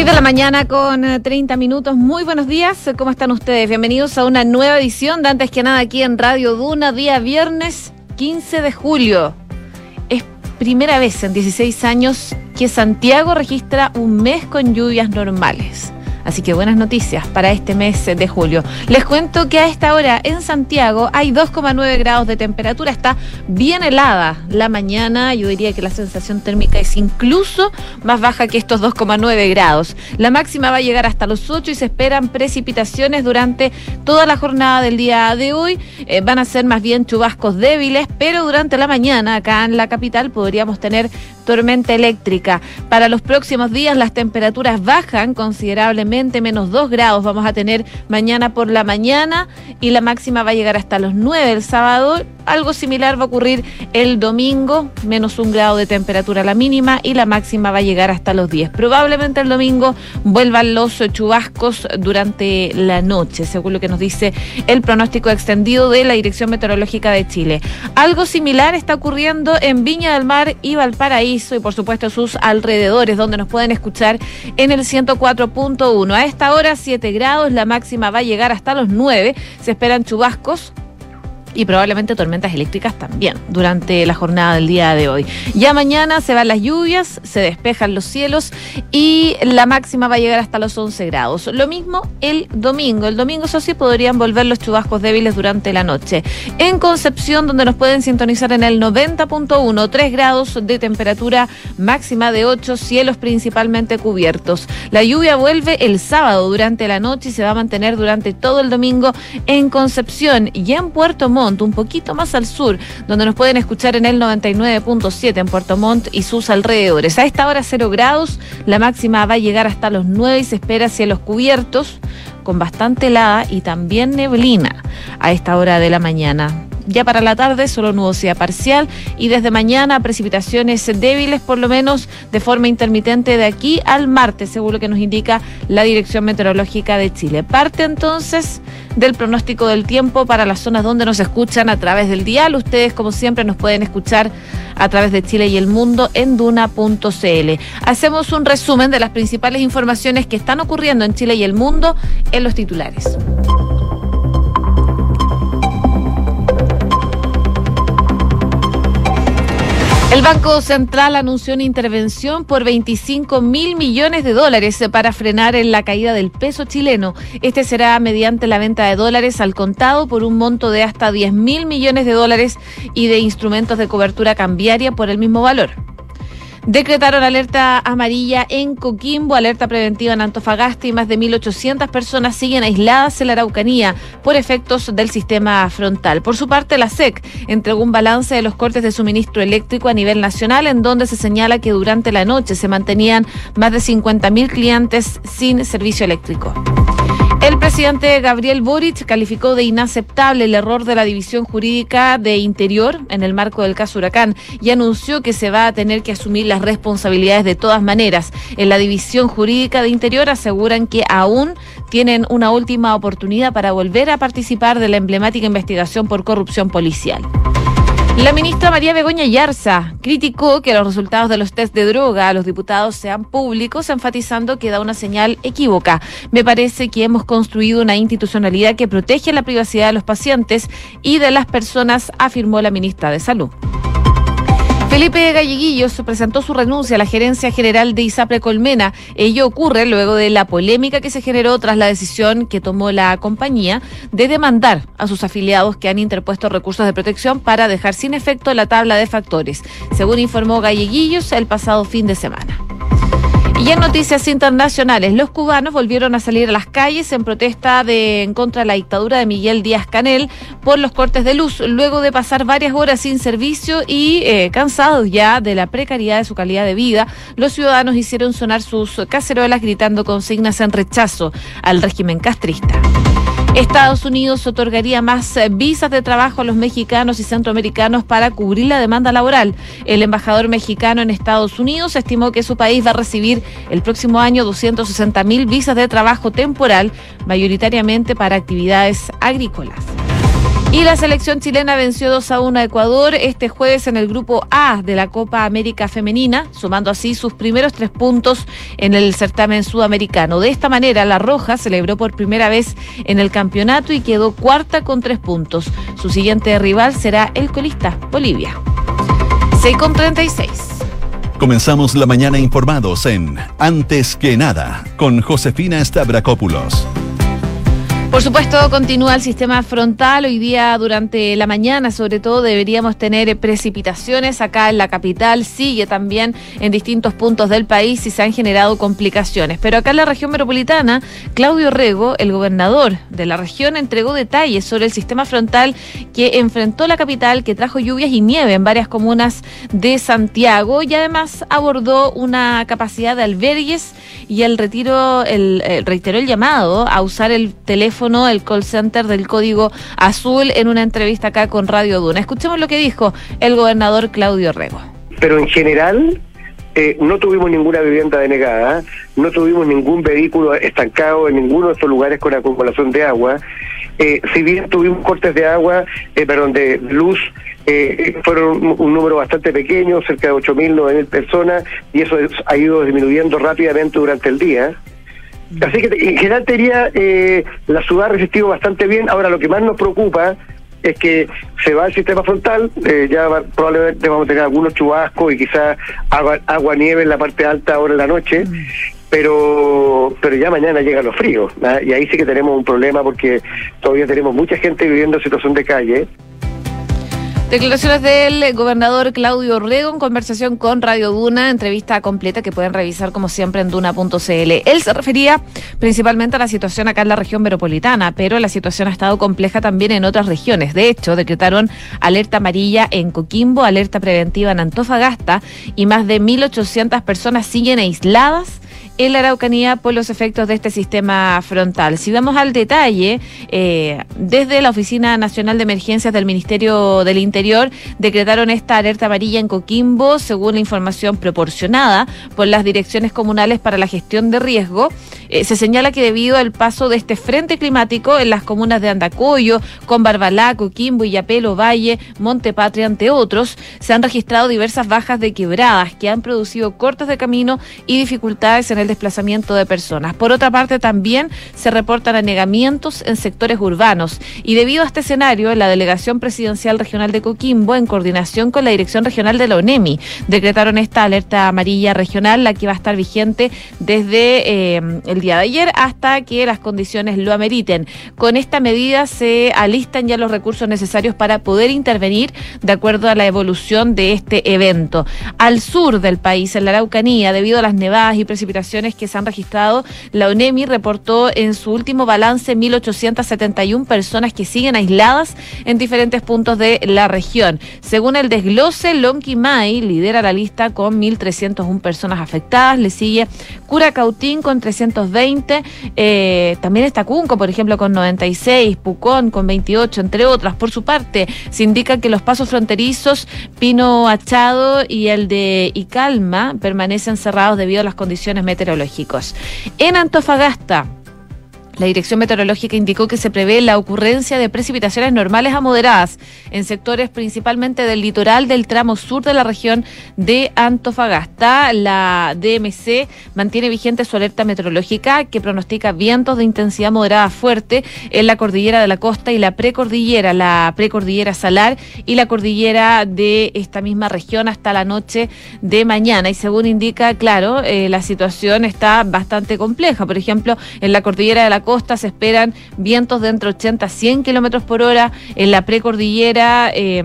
6 de la mañana con 30 eh, minutos. Muy buenos días. ¿Cómo están ustedes? Bienvenidos a una nueva edición de Antes que nada aquí en Radio Duna, día viernes 15 de julio. Es primera vez en 16 años que Santiago registra un mes con lluvias normales. Así que buenas noticias para este mes de julio. Les cuento que a esta hora en Santiago hay 2,9 grados de temperatura. Está bien helada la mañana. Yo diría que la sensación térmica es incluso más baja que estos 2,9 grados. La máxima va a llegar hasta los 8 y se esperan precipitaciones durante toda la jornada del día de hoy. Eh, van a ser más bien chubascos débiles, pero durante la mañana acá en la capital podríamos tener tormenta eléctrica. Para los próximos días las temperaturas bajan considerablemente, menos 2 grados vamos a tener mañana por la mañana y la máxima va a llegar hasta los 9 el sábado. Algo similar va a ocurrir el domingo, menos un grado de temperatura la mínima y la máxima va a llegar hasta los 10. Probablemente el domingo vuelvan los chubascos durante la noche, según lo que nos dice el pronóstico extendido de la Dirección Meteorológica de Chile. Algo similar está ocurriendo en Viña del Mar y Valparaíso y por supuesto sus alrededores, donde nos pueden escuchar en el 104.1. A esta hora 7 grados, la máxima va a llegar hasta los 9. Se esperan chubascos y probablemente tormentas eléctricas también durante la jornada del día de hoy. Ya mañana se van las lluvias, se despejan los cielos y la máxima va a llegar hasta los 11 grados. Lo mismo el domingo. El domingo, eso sí, podrían volver los chubascos débiles durante la noche. En Concepción, donde nos pueden sintonizar en el 90.1, 3 grados de temperatura máxima de 8, cielos principalmente cubiertos. La lluvia vuelve el sábado durante la noche y se va a mantener durante todo el domingo en Concepción y en Puerto Montt un poquito más al sur, donde nos pueden escuchar en el 99.7 en Puerto Montt y sus alrededores. A esta hora 0 grados, la máxima va a llegar hasta los 9 y se espera hacia los cubiertos con bastante helada y también neblina a esta hora de la mañana. Ya para la tarde solo nubosidad parcial y desde mañana precipitaciones débiles por lo menos de forma intermitente de aquí al martes, según lo que nos indica la Dirección Meteorológica de Chile. Parte entonces del pronóstico del tiempo para las zonas donde nos escuchan a través del dial. Ustedes como siempre nos pueden escuchar a través de Chile y el mundo en duna.cl. Hacemos un resumen de las principales informaciones que están ocurriendo en Chile y el mundo en los titulares. El Banco Central anunció una intervención por 25 mil millones de dólares para frenar en la caída del peso chileno. Este será mediante la venta de dólares al contado por un monto de hasta 10 mil millones de dólares y de instrumentos de cobertura cambiaria por el mismo valor. Decretaron alerta amarilla en Coquimbo, alerta preventiva en Antofagasta y más de 1.800 personas siguen aisladas en la Araucanía por efectos del sistema frontal. Por su parte, la SEC entregó un balance de los cortes de suministro eléctrico a nivel nacional en donde se señala que durante la noche se mantenían más de 50.000 clientes sin servicio eléctrico. El presidente Gabriel Boric calificó de inaceptable el error de la División Jurídica de Interior en el marco del caso Huracán y anunció que se va a tener que asumir las responsabilidades de todas maneras. En la División Jurídica de Interior aseguran que aún tienen una última oportunidad para volver a participar de la emblemática investigación por corrupción policial. La ministra María Begoña Yarza criticó que los resultados de los test de droga a los diputados sean públicos, enfatizando que da una señal equívoca. Me parece que hemos construido una institucionalidad que protege la privacidad de los pacientes y de las personas, afirmó la ministra de Salud. Felipe Galleguillos presentó su renuncia a la gerencia general de ISAPRE Colmena. Ello ocurre luego de la polémica que se generó tras la decisión que tomó la compañía de demandar a sus afiliados que han interpuesto recursos de protección para dejar sin efecto la tabla de factores, según informó Galleguillos el pasado fin de semana. Y en noticias internacionales, los cubanos volvieron a salir a las calles en protesta de, contra la dictadura de Miguel Díaz Canel por los cortes de luz, luego de pasar varias horas sin servicio y eh, cansados ya de la precariedad de su calidad de vida. Los ciudadanos hicieron sonar sus cacerolas gritando consignas en rechazo al régimen castrista. Estados Unidos otorgaría más eh, visas de trabajo a los mexicanos y centroamericanos para cubrir la demanda laboral. El embajador mexicano en Estados Unidos estimó que su país va a recibir el próximo año 260 mil visas de trabajo temporal, mayoritariamente para actividades agrícolas. Y la selección chilena venció 2 a 1 a Ecuador este jueves en el grupo A de la Copa América Femenina, sumando así sus primeros tres puntos en el certamen sudamericano. De esta manera, La Roja celebró por primera vez en el campeonato y quedó cuarta con tres puntos. Su siguiente rival será el colista Bolivia. 6 con 36. Comenzamos la mañana informados en Antes que nada con Josefina Stavrakopoulos. Por supuesto, continúa el sistema frontal. Hoy día, durante la mañana, sobre todo, deberíamos tener precipitaciones acá en la capital. Sigue también en distintos puntos del país y se han generado complicaciones. Pero acá en la región metropolitana, Claudio Rego, el gobernador de la región, entregó detalles sobre el sistema frontal que enfrentó la capital, que trajo lluvias y nieve en varias comunas de Santiago y además abordó una capacidad de albergues y el retiro, el, eh, reiteró el llamado a usar el teléfono el call center del Código Azul en una entrevista acá con Radio Duna. Escuchemos lo que dijo el gobernador Claudio Rego. Pero en general eh, no tuvimos ninguna vivienda denegada, no tuvimos ningún vehículo estancado en ninguno de estos lugares con acumulación de agua. Eh, si bien tuvimos cortes de agua, eh, perdón, de luz, eh, fueron un, número bastante pequeño, cerca de 8.000, 9.000 personas, y eso ha ido disminuyendo rápidamente durante el día. Así que en general te diría, eh, la ciudad ha resistido bastante bien. Ahora, lo que más nos preocupa es que se va el sistema frontal, eh, ya probablemente vamos a tener algunos chubascos y quizás agua, agua nieve en la parte alta ahora en la noche, mm. pero pero ya mañana llegan los fríos, ¿ah? y ahí sí que tenemos un problema porque todavía tenemos mucha gente viviendo en situación de calle. Declaraciones del gobernador Claudio Orrego en conversación con Radio Duna, entrevista completa que pueden revisar como siempre en duna.cl. Él se refería principalmente a la situación acá en la región metropolitana, pero la situación ha estado compleja también en otras regiones. De hecho, decretaron alerta amarilla en Coquimbo, alerta preventiva en Antofagasta y más de 1.800 personas siguen aisladas en la Araucanía por los efectos de este sistema frontal. Si vamos al detalle, eh, desde la Oficina Nacional de Emergencias del Ministerio del Interior decretaron esta alerta amarilla en Coquimbo, según la información proporcionada por las direcciones comunales para la gestión de riesgo. Eh, se señala que debido al paso de este frente climático en las comunas de Andacoyo, con Barbalá, Coquimbo, Illapelo, Valle, Montepatria, entre otros, se han registrado diversas bajas de quebradas que han producido cortes de camino y dificultades en el desplazamiento de personas. Por otra parte, también se reportan anegamientos en sectores urbanos y debido a este escenario, la Delegación Presidencial Regional de Coquimbo, en coordinación con la Dirección Regional de la ONEMI, decretaron esta alerta amarilla regional, la que va a estar vigente desde eh, el día de ayer hasta que las condiciones lo ameriten. Con esta medida se alistan ya los recursos necesarios para poder intervenir de acuerdo a la evolución de este evento. Al sur del país, en la Araucanía, debido a las nevadas y precipitaciones, que se han registrado, la UNEMI reportó en su último balance 1.871 personas que siguen aisladas en diferentes puntos de la región. Según el desglose, Lonquimay lidera la lista con 1.301 personas afectadas, le sigue Curacautín con 320, eh, también está Cunco, por ejemplo, con 96, Pucón con 28, entre otras. Por su parte, se indica que los pasos fronterizos Pino Achado y el de Icalma permanecen cerrados debido a las condiciones meteorológicas en Antofagasta, la Dirección Meteorológica indicó que se prevé la ocurrencia de precipitaciones normales a moderadas en sectores principalmente del litoral del tramo sur de la región de Antofagasta. La DMC mantiene vigente su alerta meteorológica que pronostica vientos de intensidad moderada fuerte en la cordillera de la costa y la precordillera, la precordillera salar y la cordillera de esta misma región hasta la noche de mañana. Y según indica, claro, eh, la situación está bastante compleja. Por ejemplo, en la cordillera de la costa, costa se esperan vientos de entre 80 a 100 kilómetros por hora. En la precordillera. Eh,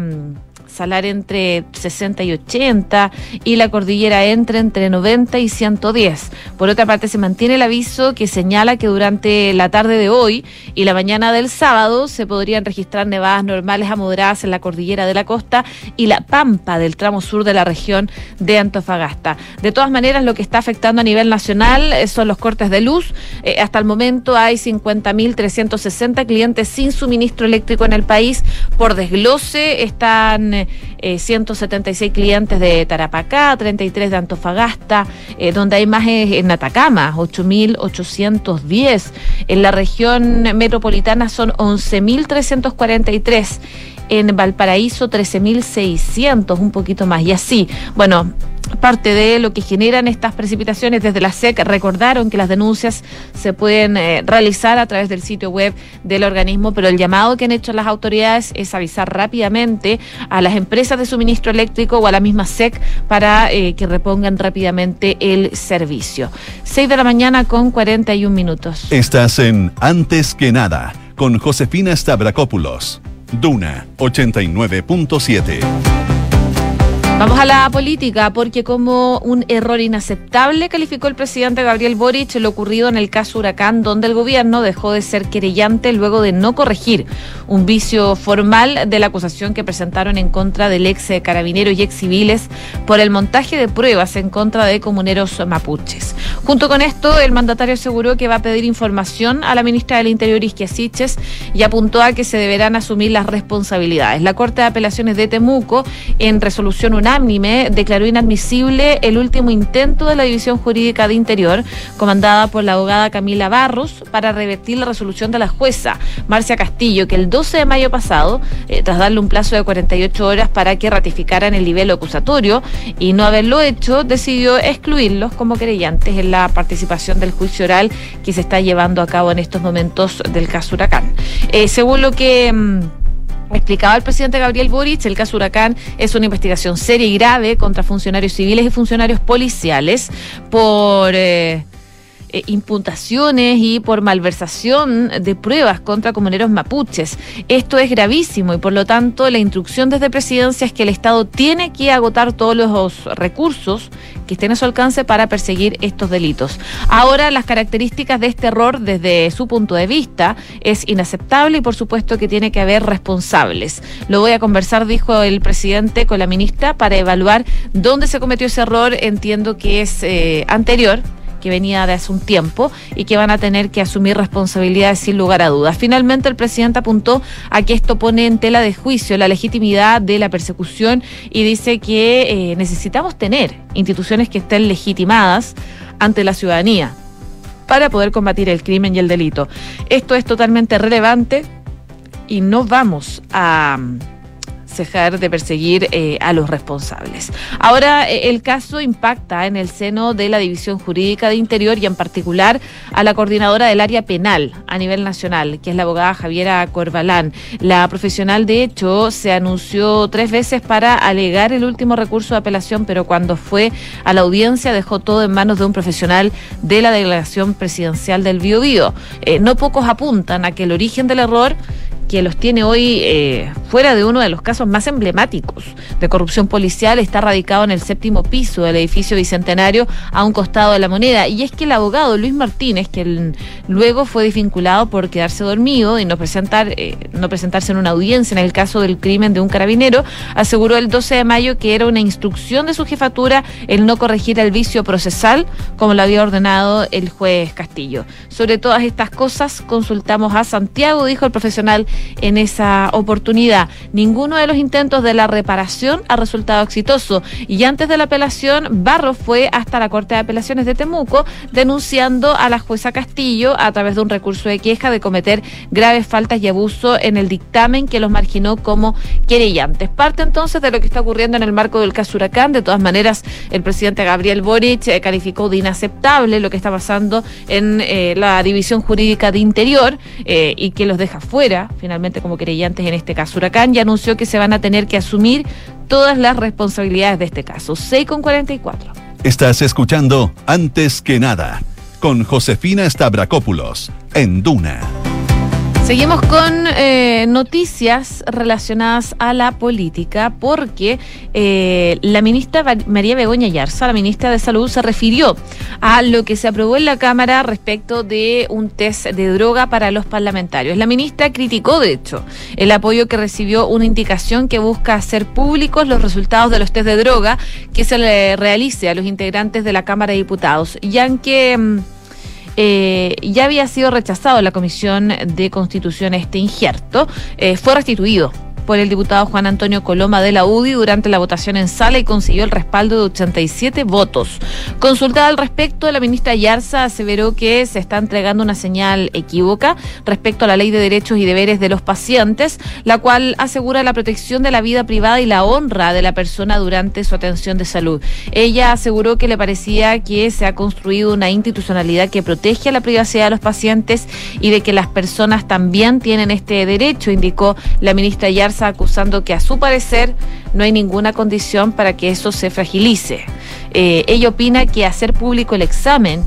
salar entre 60 y 80 y la cordillera entre entre 90 y 110. Por otra parte, se mantiene el aviso que señala que durante la tarde de hoy y la mañana del sábado se podrían registrar nevadas normales a moderadas en la cordillera de la costa y la pampa del tramo sur de la región de Antofagasta. De todas maneras, lo que está afectando a nivel nacional eh, son los cortes de luz. Eh, hasta el momento hay 50.360 clientes sin suministro eléctrico en el país. Por desglose están eh, 176 clientes de Tarapacá, 33 de Antofagasta, eh, donde hay más en Atacama, 8.810. En la región metropolitana son 11.343 en Valparaíso 13.600, un poquito más, y así. Bueno, parte de lo que generan estas precipitaciones desde la SEC recordaron que las denuncias se pueden eh, realizar a través del sitio web del organismo, pero el llamado que han hecho las autoridades es avisar rápidamente a las empresas de suministro eléctrico o a la misma SEC para eh, que repongan rápidamente el servicio. 6 de la mañana con 41 minutos. Estás en Antes que nada con Josefina Stavrakopoulos. Duna 89.7. Vamos a la política, porque como un error inaceptable calificó el presidente Gabriel Boric lo ocurrido en el caso Huracán, donde el gobierno dejó de ser querellante luego de no corregir un vicio formal de la acusación que presentaron en contra del ex carabinero y ex civiles por el montaje de pruebas en contra de comuneros mapuches. Junto con esto, el mandatario aseguró que va a pedir información a la ministra del Interior, Isquia Siches, y apuntó a que se deberán asumir las responsabilidades. La Corte de Apelaciones de Temuco, en resolución unánime declaró inadmisible el último intento de la División Jurídica de Interior, comandada por la abogada Camila Barros, para revertir la resolución de la jueza Marcia Castillo, que el 12 de mayo pasado, eh, tras darle un plazo de 48 horas para que ratificaran el nivel acusatorio y no haberlo hecho, decidió excluirlos como querellantes en la participación del juicio oral que se está llevando a cabo en estos momentos del caso Huracán. Eh, según lo que... Mm, Explicaba el presidente Gabriel Boric, el caso Huracán es una investigación seria y grave contra funcionarios civiles y funcionarios policiales por eh, eh, imputaciones y por malversación de pruebas contra comuneros mapuches. Esto es gravísimo y por lo tanto la instrucción desde presidencia es que el Estado tiene que agotar todos los recursos que estén a su alcance para perseguir estos delitos. Ahora, las características de este error desde su punto de vista es inaceptable y por supuesto que tiene que haber responsables. Lo voy a conversar, dijo el presidente, con la ministra para evaluar dónde se cometió ese error. Entiendo que es eh, anterior que venía de hace un tiempo y que van a tener que asumir responsabilidades sin lugar a dudas. Finalmente, el presidente apuntó a que esto pone en tela de juicio la legitimidad de la persecución y dice que eh, necesitamos tener instituciones que estén legitimadas ante la ciudadanía para poder combatir el crimen y el delito. Esto es totalmente relevante y no vamos a de perseguir eh, a los responsables. Ahora, eh, el caso impacta en el seno de la División Jurídica de Interior y en particular a la coordinadora del área penal a nivel nacional, que es la abogada Javiera Corbalán. La profesional, de hecho, se anunció tres veces para alegar el último recurso de apelación, pero cuando fue a la audiencia dejó todo en manos de un profesional de la delegación presidencial del Biobío. Eh, no pocos apuntan a que el origen del error que los tiene hoy eh, fuera de uno de los casos más emblemáticos de corrupción policial, está radicado en el séptimo piso del edificio Bicentenario a un costado de la moneda. Y es que el abogado Luis Martínez, que luego fue desvinculado por quedarse dormido y no, presentar, eh, no presentarse en una audiencia en el caso del crimen de un carabinero, aseguró el 12 de mayo que era una instrucción de su jefatura el no corregir el vicio procesal como lo había ordenado el juez Castillo. Sobre todas estas cosas consultamos a Santiago, dijo el profesional en esa oportunidad. Ninguno de los intentos de la reparación ha resultado exitoso y antes de la apelación, Barros fue hasta la Corte de Apelaciones de Temuco denunciando a la jueza Castillo a través de un recurso de queja de cometer graves faltas y abuso en el dictamen que los marginó como querellantes. Parte entonces de lo que está ocurriendo en el marco del caso Huracán. De todas maneras, el presidente Gabriel Boric eh, calificó de inaceptable lo que está pasando en eh, la División Jurídica de Interior eh, y que los deja fuera finalmente como creyentes en este caso. Huracán ya anunció que se van a tener que asumir todas las responsabilidades de este caso. 6 con 44. Estás escuchando Antes que nada con Josefina Stavrakopoulos en Duna. Seguimos con eh, noticias relacionadas a la política porque eh, la ministra María Begoña Yarza, la ministra de Salud, se refirió a lo que se aprobó en la Cámara respecto de un test de droga para los parlamentarios. La ministra criticó, de hecho, el apoyo que recibió una indicación que busca hacer públicos los resultados de los test de droga que se le realice a los integrantes de la Cámara de Diputados, ya que mm, eh, ya había sido rechazado la Comisión de Constitución este injerto, eh, fue restituido por el diputado Juan Antonio Coloma de la UDI durante la votación en sala y consiguió el respaldo de 87 votos. Consultada al respecto, la ministra Yarza aseveró que se está entregando una señal equívoca respecto a la ley de derechos y deberes de los pacientes, la cual asegura la protección de la vida privada y la honra de la persona durante su atención de salud. Ella aseguró que le parecía que se ha construido una institucionalidad que protege a la privacidad de los pacientes y de que las personas también tienen este derecho, indicó la ministra Yarza, acusando que a su parecer no hay ninguna condición para que eso se fragilice. Eh, ella opina que hacer público el examen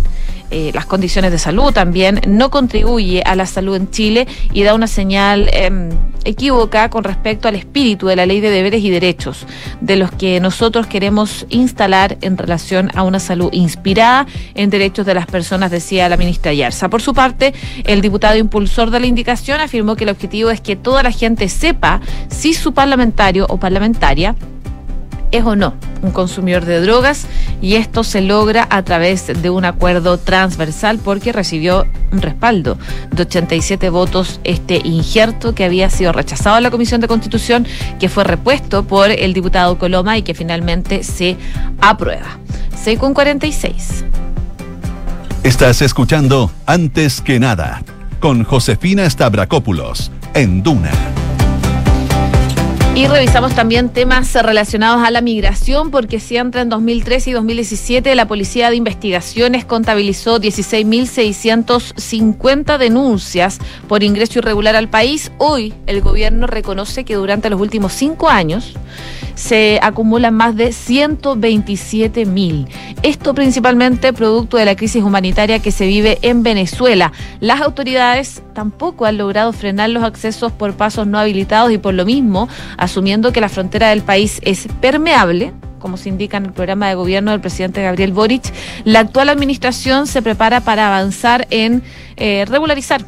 eh, las condiciones de salud también, no contribuye a la salud en Chile y da una señal eh, equívoca con respecto al espíritu de la ley de deberes y derechos, de los que nosotros queremos instalar en relación a una salud inspirada en derechos de las personas, decía la ministra Yarza. Por su parte, el diputado impulsor de la indicación afirmó que el objetivo es que toda la gente sepa si su parlamentario o parlamentaria es o no un consumidor de drogas y esto se logra a través de un acuerdo transversal porque recibió un respaldo de 87 votos este injerto que había sido rechazado en la Comisión de Constitución, que fue repuesto por el diputado Coloma y que finalmente se aprueba. 6 con 46. Estás escuchando Antes que nada con Josefina Stavrakopoulos en Duna. Y revisamos también temas relacionados a la migración, porque si entre en 2013 y 2017 la Policía de Investigaciones contabilizó 16.650 denuncias por ingreso irregular al país. Hoy el gobierno reconoce que durante los últimos cinco años se acumulan más de 127 mil. Esto principalmente producto de la crisis humanitaria que se vive en Venezuela. Las autoridades tampoco han logrado frenar los accesos por pasos no habilitados y por lo mismo, asumiendo que la frontera del país es permeable, como se indica en el programa de gobierno del presidente Gabriel Boric, la actual administración se prepara para avanzar en eh, regularizar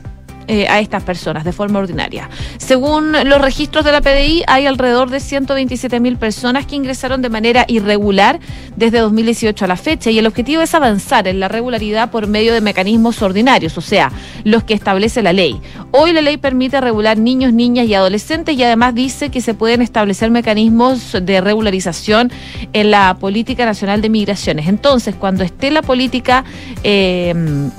eh, a estas personas de forma ordinaria. Según los registros de la PDI, hay alrededor de 127 mil personas que ingresaron de manera irregular desde 2018 a la fecha y el objetivo es avanzar en la regularidad por medio de mecanismos ordinarios, o sea, los que establece la ley. Hoy la ley permite regular niños, niñas y adolescentes y además dice que se pueden establecer mecanismos de regularización en la política nacional de migraciones. Entonces, cuando esté la política... Eh,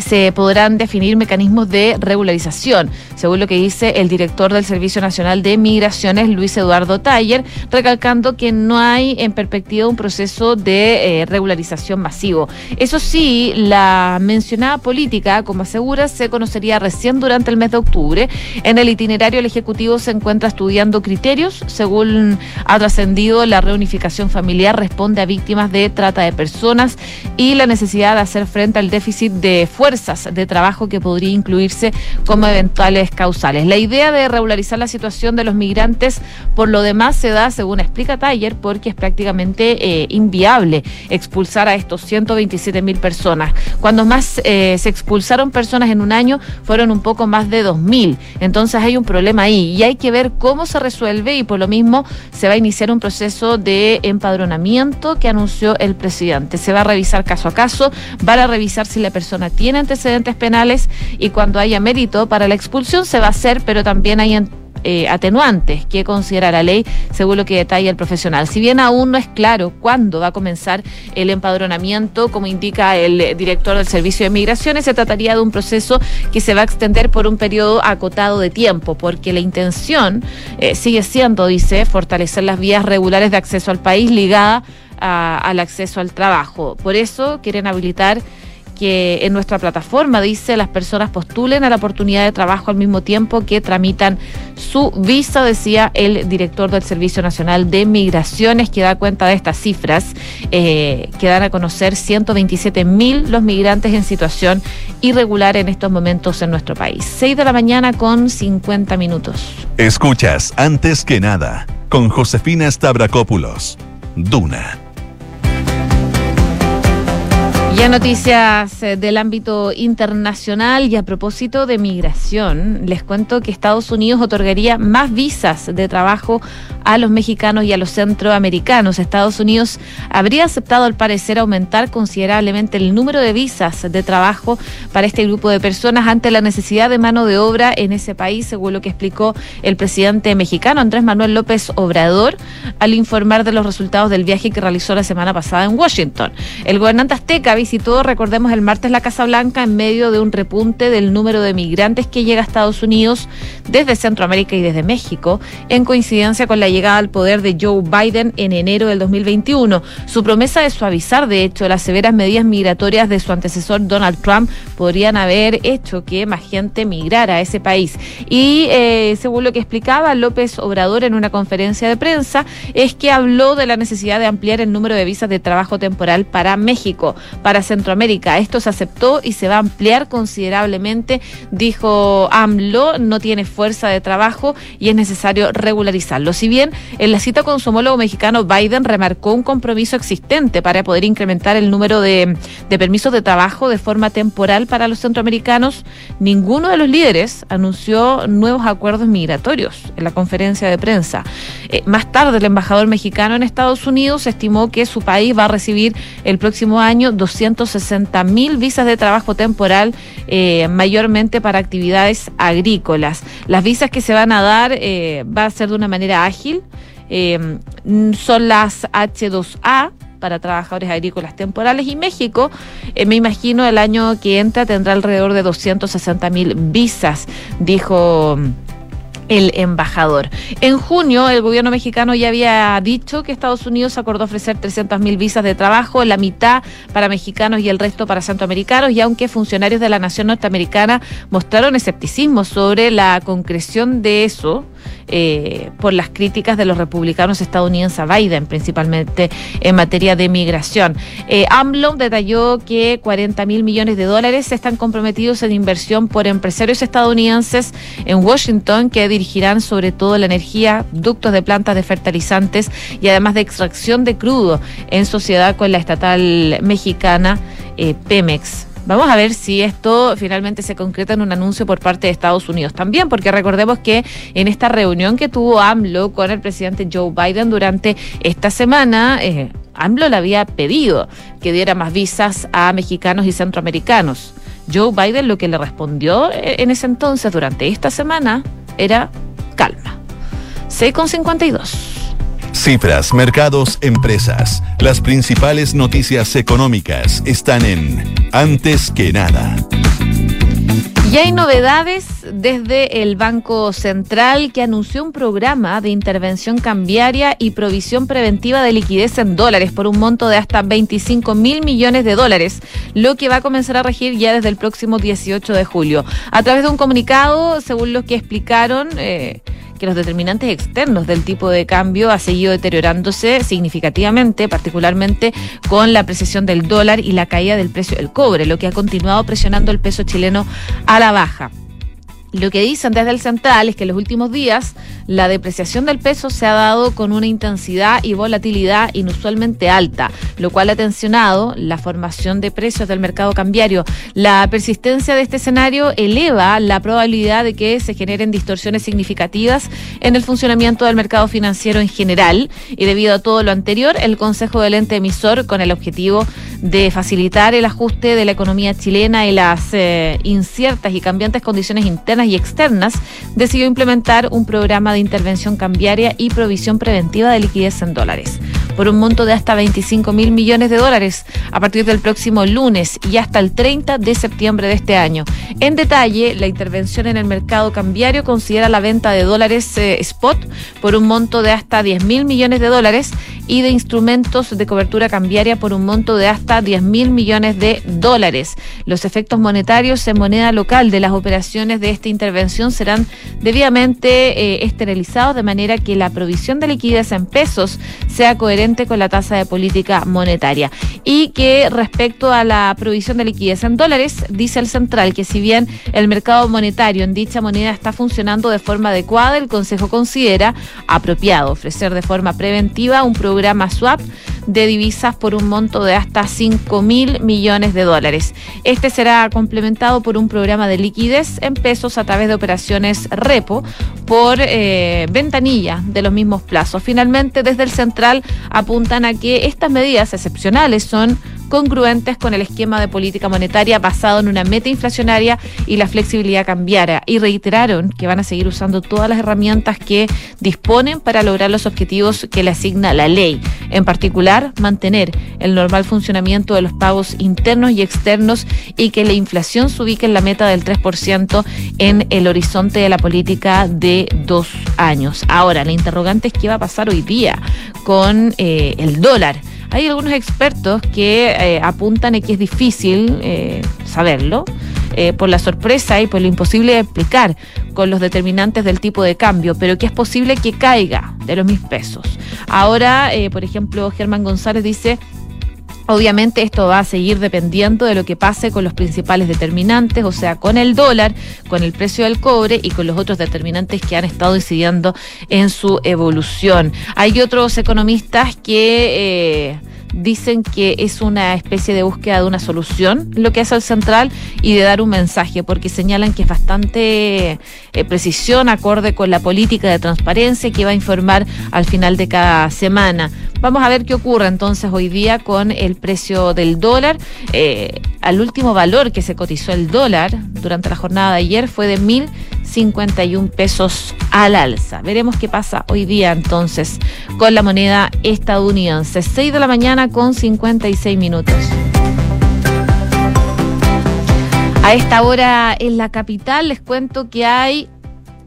se podrán definir mecanismos de regularización, según lo que dice el director del Servicio Nacional de Migraciones, Luis Eduardo Taller, recalcando que no hay en perspectiva un proceso de eh, regularización masivo. Eso sí, la mencionada política, como asegura, se conocería recién durante el mes de octubre. En el itinerario el Ejecutivo se encuentra estudiando criterios, según ha trascendido la reunificación familiar responde a víctimas de trata de personas y la necesidad de hacer frente al déficit de fuerza de trabajo que podría incluirse como eventuales causales. La idea de regularizar la situación de los migrantes, por lo demás, se da, según explica Taller, porque es prácticamente eh, inviable expulsar a estos 127 mil personas. Cuando más eh, se expulsaron personas en un año, fueron un poco más de 2.000. Entonces hay un problema ahí y hay que ver cómo se resuelve y por lo mismo se va a iniciar un proceso de empadronamiento que anunció el presidente. Se va a revisar caso a caso, van a revisar si la persona tiene antecedentes penales y cuando haya mérito para la expulsión se va a hacer, pero también hay eh, atenuantes que considera la ley, según lo que detalla el profesional. Si bien aún no es claro cuándo va a comenzar el empadronamiento, como indica el director del Servicio de Migraciones, se trataría de un proceso que se va a extender por un periodo acotado de tiempo, porque la intención eh, sigue siendo, dice, fortalecer las vías regulares de acceso al país ligada al acceso al trabajo. Por eso quieren habilitar que en nuestra plataforma dice las personas postulen a la oportunidad de trabajo al mismo tiempo que tramitan su visa, decía el director del Servicio Nacional de Migraciones, que da cuenta de estas cifras, eh, que dan a conocer 127 mil los migrantes en situación irregular en estos momentos en nuestro país. 6 de la mañana con 50 minutos. Escuchas antes que nada con Josefina Stavrakopoulos. Duna Ya noticias eh, del ámbito internacional y a propósito de migración, les cuento que Estados Unidos otorgaría más visas de trabajo a los mexicanos y a los centroamericanos. Estados Unidos habría aceptado al parecer aumentar considerablemente el número de visas de trabajo para este grupo de personas ante la necesidad de mano de obra en ese país, según lo que explicó el presidente mexicano Andrés Manuel López Obrador al informar de los resultados del viaje que realizó la semana pasada en Washington. El gobernante azteca visitó, recordemos, el martes la Casa Blanca en medio de un repunte del número de migrantes que llega a Estados Unidos desde Centroamérica y desde México, en coincidencia con la llegada al poder de Joe Biden en enero del 2021. Su promesa de suavizar, de hecho, las severas medidas migratorias de su antecesor Donald Trump podrían haber hecho que más gente migrara a ese país. Y eh, según lo que explicaba López Obrador en una conferencia de prensa, es que habló de la necesidad de ampliar el número de visas de trabajo temporal para México, para Centroamérica. Esto se aceptó y se va a ampliar considerablemente, dijo AMLO, no tiene fuerza de trabajo y es necesario regularizarlo. Si bien en la cita con su homólogo mexicano, Biden remarcó un compromiso existente para poder incrementar el número de, permisos de trabajo de forma temporal para los centroamericanos, ninguno de los líderes anunció nuevos acuerdos migratorios en la conferencia de prensa. Eh, más tarde, el embajador mexicano en Estados Unidos estimó que su país va a recibir el próximo año 200 160 mil visas de trabajo temporal, eh, mayormente para actividades agrícolas. Las visas que se van a dar eh, va a ser de una manera ágil. Eh, son las H2A para trabajadores agrícolas temporales y México, me imagino, el año que entra tendrá alrededor de 260 mil visas, dijo el embajador. En junio, el gobierno mexicano ya había dicho que Estados Unidos acordó ofrecer 300.000 visas de trabajo, la mitad para mexicanos y el resto para centroamericanos, y aunque funcionarios de la nación norteamericana mostraron escepticismo sobre la concreción de eso, eh, por las críticas de los republicanos estadounidenses a Biden, principalmente en materia de migración. Eh, AMLO detalló que 40 mil millones de dólares están comprometidos en inversión por empresarios estadounidenses en Washington que dirigirán sobre todo la energía, ductos de plantas de fertilizantes y además de extracción de crudo en sociedad con la estatal mexicana eh, Pemex. Vamos a ver si esto finalmente se concreta en un anuncio por parte de Estados Unidos también, porque recordemos que en esta reunión que tuvo AMLO con el presidente Joe Biden durante esta semana, eh, AMLO le había pedido que diera más visas a mexicanos y centroamericanos. Joe Biden lo que le respondió eh, en ese entonces, durante esta semana, era calma. 6,52. Cifras, mercados, empresas. Las principales noticias económicas están en Antes que nada. Y hay novedades desde el Banco Central que anunció un programa de intervención cambiaria y provisión preventiva de liquidez en dólares por un monto de hasta 25 mil millones de dólares, lo que va a comenzar a regir ya desde el próximo 18 de julio. A través de un comunicado, según lo que explicaron, eh, que los determinantes externos del tipo de cambio ha seguido deteriorándose significativamente, particularmente con la apreciación del dólar y la caída del precio del cobre, lo que ha continuado presionando el peso chileno a la baja. Lo que dicen desde el central es que en los últimos días la depreciación del peso se ha dado con una intensidad y volatilidad inusualmente alta, lo cual ha tensionado la formación de precios del mercado cambiario. La persistencia de este escenario eleva la probabilidad de que se generen distorsiones significativas en el funcionamiento del mercado financiero en general y debido a todo lo anterior, el Consejo del ente emisor, con el objetivo de facilitar el ajuste de la economía chilena y las eh, inciertas y cambiantes condiciones internas, y externas, decidió implementar un programa de intervención cambiaria y provisión preventiva de liquidez en dólares por un monto de hasta 25 mil millones de dólares a partir del próximo lunes y hasta el 30 de septiembre de este año. En detalle, la intervención en el mercado cambiario considera la venta de dólares eh, spot por un monto de hasta 10 mil millones de dólares y de instrumentos de cobertura cambiaria por un monto de hasta 10 mil millones de dólares. Los efectos monetarios en moneda local de las operaciones de esta intervención serán debidamente eh, esterilizados de manera que la provisión de liquidez en pesos sea coherente con la tasa de política monetaria. Y que respecto a la provisión de liquidez en dólares, dice el central que si bien el mercado monetario en dicha moneda está funcionando de forma adecuada, el Consejo considera apropiado ofrecer de forma preventiva un programa swap de divisas por un monto de hasta 5 mil millones de dólares. Este será complementado por un programa de liquidez en pesos a través de operaciones repo por eh, ventanilla de los mismos plazos. Finalmente, desde el central apuntan a que estas medidas excepcionales son congruentes con el esquema de política monetaria basado en una meta inflacionaria y la flexibilidad cambiaria. Y reiteraron que van a seguir usando todas las herramientas que disponen para lograr los objetivos que le asigna la ley. En particular, mantener el normal funcionamiento de los pagos internos y externos y que la inflación se ubique en la meta del 3% en el horizonte de la política de dos años. Ahora, la interrogante es qué va a pasar hoy día con eh, el dólar. Hay algunos expertos que eh, apuntan a que es difícil eh, saberlo. Eh, por la sorpresa y por lo imposible de explicar con los determinantes del tipo de cambio, pero que es posible que caiga de los mil pesos. Ahora, por ejemplo, Germán González dice Obviamente esto va a seguir dependiendo de lo que pase con los principales determinantes, o sea, con el dólar, con el precio del cobre y con los otros determinantes que han estado incidiendo en su evolución. Hay otros economistas que... Eh, dicen que es una especie de búsqueda de una solución lo que hace el central y de dar un mensaje, porque señalan que es bastante eh, precisión, acorde con la política de transparencia que va a informar al final de cada semana. Vamos a ver qué ocurre entonces hoy día con el precio del dólar. Eh, al último valor que se cotizó el dólar durante la jornada de ayer fue de 1.051 pesos al alza. Veremos qué pasa hoy día entonces con la moneda estadounidense. 6 de la mañana con 56 minutos. A esta hora en la capital les cuento que hay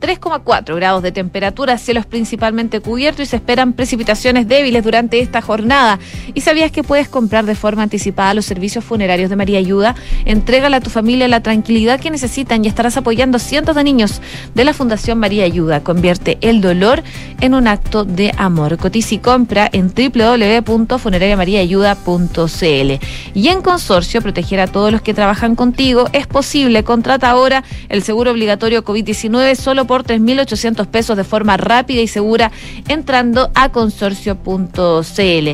3,4 grados de temperatura, cielos principalmente cubiertos y se esperan precipitaciones débiles durante esta jornada. ¿Y sabías que puedes comprar de forma anticipada los servicios funerarios de María Ayuda? Entrégale a tu familia la tranquilidad que necesitan y estarás apoyando a cientos de niños de la Fundación María Ayuda. Convierte el dolor en un acto de amor. Cotiza y compra en www.funerariamariaayuda.cl. Y en consorcio, proteger a todos los que trabajan contigo es posible. Contrata ahora el seguro obligatorio COVID-19 solo por por 3.800 pesos de forma rápida y segura entrando a consorcio.cl.